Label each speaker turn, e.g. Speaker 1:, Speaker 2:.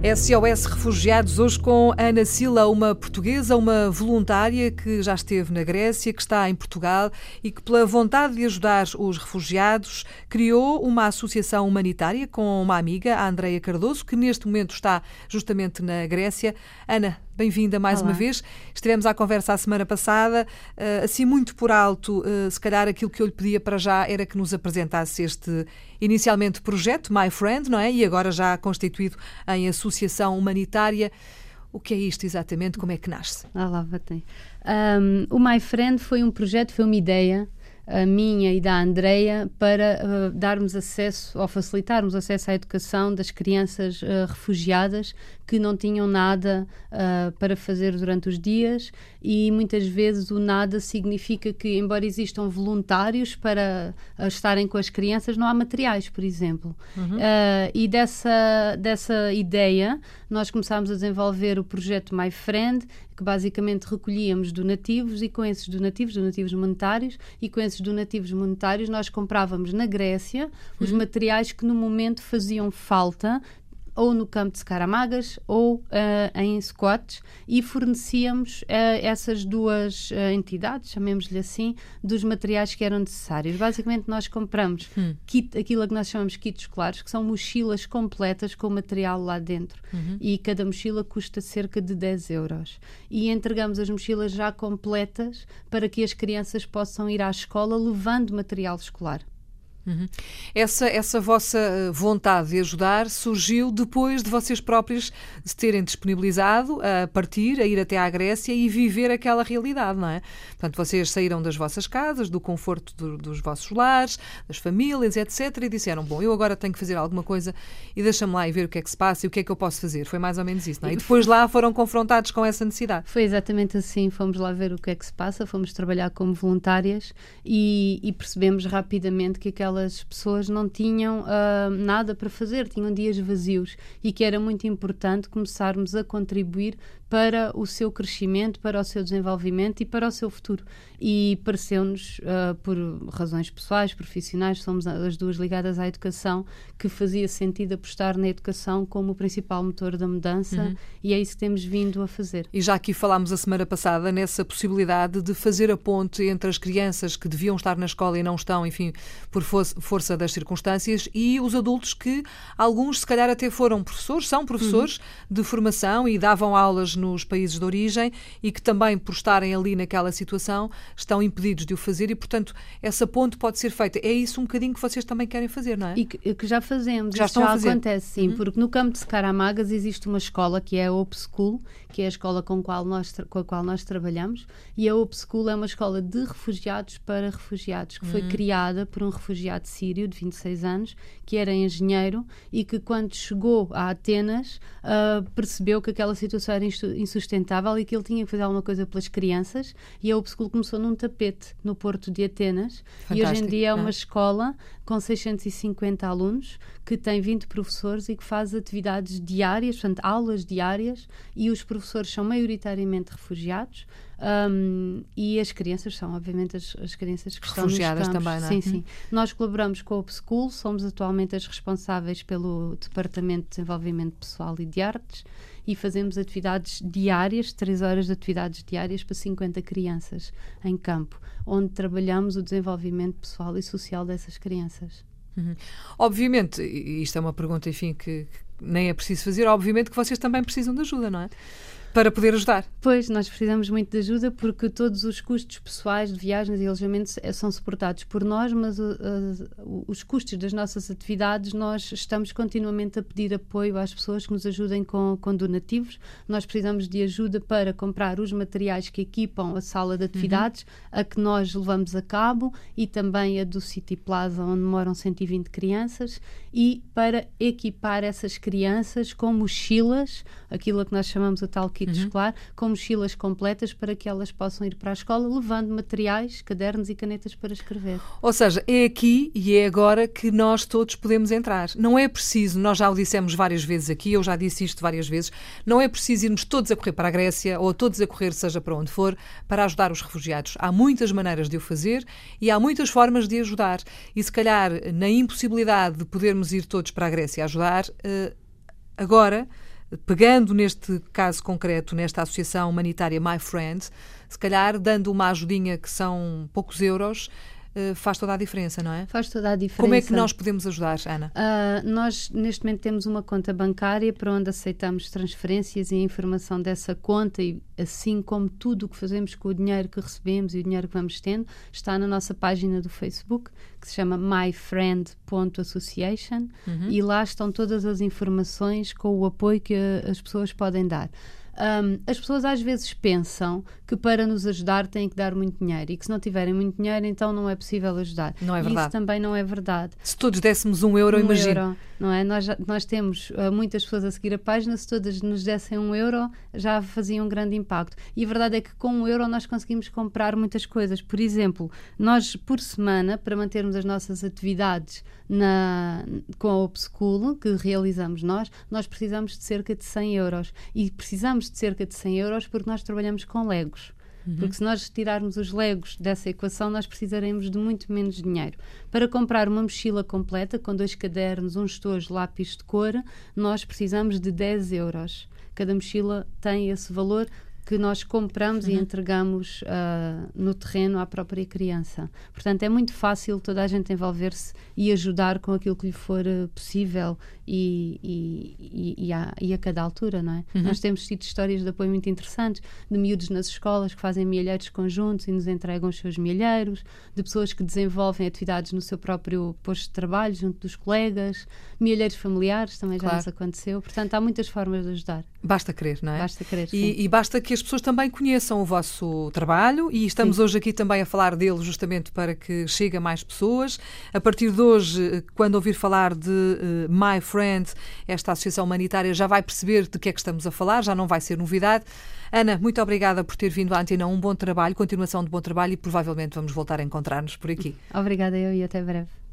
Speaker 1: SOS Refugiados, hoje com Ana Sila, uma portuguesa, uma voluntária que já esteve na Grécia, que está em Portugal e que, pela vontade de ajudar os refugiados, criou uma associação humanitária com uma amiga, a Andreia Cardoso, que neste momento está justamente na Grécia. Ana, bem-vinda mais Olá. uma vez. Estivemos à conversa a semana passada, uh, assim muito por alto, uh, se calhar aquilo que eu lhe pedia para já era que nos apresentasse este inicialmente projeto, My Friend, não é? E agora já constituído em associação humanitária. O que é isto exatamente? Como é que nasce?
Speaker 2: Olá, Batem. Um, o My Friend foi um projeto, foi uma ideia a minha e da Andreia para uh, darmos acesso ou facilitarmos acesso à educação das crianças uh, refugiadas que não tinham nada uh, para fazer durante os dias e muitas vezes o nada significa que, embora existam voluntários para estarem com as crianças, não há materiais, por exemplo. Uhum. e dessa, dessa ideia nós começámos a desenvolver o projeto My Friend que basicamente recolhíamos donativos e com esses donativos, donativos monetários, e com esses donativos monetários nós comprávamos na Grécia os uhum. materiais que no momento faziam falta ou no campo de Scaramagas ou uh, em Squats e fornecíamos uh, essas duas uh, entidades, chamemos-lhe assim, dos materiais que eram necessários. Basicamente, nós compramos hum. kit, aquilo que nós chamamos kits escolares, que são mochilas completas com material lá dentro. Uhum. E cada mochila custa cerca de 10 euros. E entregamos as mochilas já completas para que as crianças possam ir à escola levando material escolar.
Speaker 1: Uhum. Essa, essa vossa eh, vontade de ajudar surgiu depois de vocês próprios se terem disponibilizado a partir, a ir até à Grécia e viver aquela realidade, não é? Portanto, vocês saíram das vossas casas, do conforto do, dos vossos lares, das famílias, etc. E disseram: Bom, eu agora tenho que fazer alguma coisa e deixa-me lá e ver o que é que se passa e o que é que eu posso fazer. Foi mais ou menos isso, não é? E depois lá foram confrontados com essa necessidade.
Speaker 2: Foi exatamente assim. Fomos lá ver o que é que se passa, fomos trabalhar como voluntárias e, e percebemos rapidamente que aquela aquelas pessoas não tinham uh, nada para fazer, tinham dias vazios e que era muito importante começarmos a contribuir para o seu crescimento, para o seu desenvolvimento e para o seu futuro. E pareceu-nos, uh, por razões pessoais, profissionais, somos as duas ligadas à educação, que fazia sentido apostar na educação como o principal motor da mudança uhum. e é isso que temos vindo a fazer.
Speaker 1: E já aqui falámos a semana passada nessa possibilidade de fazer a ponte entre as crianças que deviam estar na escola e não estão, enfim, por força das circunstâncias, e os adultos que, alguns se calhar até foram professores, são professores uhum. de formação e davam aulas nos países de origem e que também, por estarem ali naquela situação, estão impedidos de o fazer e, portanto, essa ponte pode ser feita. É isso um bocadinho que vocês também querem fazer, não é?
Speaker 2: E que, que já fazemos. Já, estão já acontece, sim, uhum. porque no campo de Scaramagas existe uma escola que é a Open School, que é a escola com, qual nós, com a qual nós trabalhamos, e a Open School é uma escola de refugiados para refugiados, que uhum. foi criada por um refugiado sírio de 26 anos, que era engenheiro e que, quando chegou a Atenas, uh, percebeu que aquela situação era insustentável e que ele tinha que fazer alguma coisa pelas crianças. E a Upschool começou num tapete no Porto de Atenas. Fantástico, e hoje em dia é uma é? escola com 650 alunos que tem 20 professores e que faz atividades diárias, portanto aulas diárias e os professores são maioritariamente refugiados um, e as crianças são, obviamente, as, as crianças que
Speaker 1: Refugiadas
Speaker 2: estão
Speaker 1: nos campos.
Speaker 2: também, não é? Sim, sim. Nós colaboramos com a Upschool, somos atualmente as responsáveis pelo Departamento de Desenvolvimento Pessoal e de Artes e fazemos atividades diárias, três horas de atividades diárias para 50 crianças em campo, onde trabalhamos o desenvolvimento pessoal e social dessas crianças.
Speaker 1: Uhum. Obviamente, isto é uma pergunta, enfim, que, que nem é preciso fazer, obviamente que vocês também precisam de ajuda, não é? Para poder ajudar.
Speaker 2: Pois, nós precisamos muito de ajuda porque todos os custos pessoais de viagens e alojamentos eh, são suportados por nós, mas uh, uh, os custos das nossas atividades nós estamos continuamente a pedir apoio às pessoas que nos ajudem com, com donativos. Nós precisamos de ajuda para comprar os materiais que equipam a sala de atividades, uhum. a que nós levamos a cabo, e também a do City Plaza, onde moram 120 crianças, e para equipar essas crianças com mochilas, aquilo a que nós chamamos o tal kit uhum. escolar, com mochilas completas para que elas possam ir para a escola levando materiais, cadernos e canetas para escrever.
Speaker 1: Ou seja, é aqui e é agora que nós todos podemos entrar. Não é preciso, nós já o dissemos várias vezes aqui, eu já disse isto várias vezes, não é preciso irmos todos a correr para a Grécia ou todos a correr, seja para onde for, para ajudar os refugiados. Há muitas maneiras de o fazer e há muitas formas de ajudar. E se calhar, na impossibilidade de podermos ir todos para a Grécia ajudar, eh, agora pegando neste caso concreto, nesta associação humanitária My Friend, se calhar dando uma ajudinha que são poucos euros, faz toda a diferença, não é?
Speaker 2: Faz toda a diferença.
Speaker 1: Como é que nós podemos ajudar, Ana?
Speaker 2: Uh, nós, neste momento, temos uma conta bancária para onde aceitamos transferências e a informação dessa conta, e assim como tudo o que fazemos com o dinheiro que recebemos e o dinheiro que vamos tendo, está na nossa página do Facebook, que se chama myfriend.association, uhum. e lá estão todas as informações com o apoio que as pessoas podem dar. Um, as pessoas às vezes pensam que para nos ajudar têm que dar muito dinheiro e que se não tiverem muito dinheiro então não é possível ajudar.
Speaker 1: Não é verdade.
Speaker 2: isso também não é verdade.
Speaker 1: Se todos dessemos um euro, um imagino. Euro,
Speaker 2: não é? Nós, nós temos uh, muitas pessoas a seguir a página, se todas nos dessem um euro já fazia um grande impacto. E a verdade é que com um euro nós conseguimos comprar muitas coisas. Por exemplo, nós por semana, para mantermos as nossas atividades na, com a Upschool, que realizamos nós, nós precisamos de cerca de 100 euros. E precisamos de cerca de 100 euros porque nós trabalhamos com Legos. Uhum. Porque se nós tirarmos os legos dessa equação, nós precisaremos de muito menos dinheiro. Para comprar uma mochila completa, com dois cadernos, um estojo, lápis de cor, nós precisamos de 10 euros. Cada mochila tem esse valor que nós compramos uhum. e entregamos uh, no terreno à própria criança. Portanto, é muito fácil toda a gente envolver-se e ajudar com aquilo que lhe for uh, possível e, e, e, a, e, a, cada altura, não é? Uhum. Nós temos tido histórias de apoio muito interessantes de miúdos nas escolas que fazem milheiros conjuntos e nos entregam os seus milheiros, de pessoas que desenvolvem atividades no seu próprio posto de trabalho, junto dos colegas, milheiros familiares também claro. já nos aconteceu. Portanto, há muitas formas de ajudar.
Speaker 1: Basta querer, não é?
Speaker 2: Basta querer.
Speaker 1: E, e, basta que as pessoas também conheçam o vosso trabalho e estamos sim. hoje aqui também a falar dele justamente para que chegue a mais pessoas. A partir de hoje, quando ouvir falar de uh, My Friend, esta associação humanitária, já vai perceber de que é que estamos a falar, já não vai ser novidade. Ana, muito obrigada por ter vindo à Antena. Um bom trabalho, continuação de bom trabalho e provavelmente vamos voltar a encontrar-nos por aqui.
Speaker 2: Obrigada eu e até breve.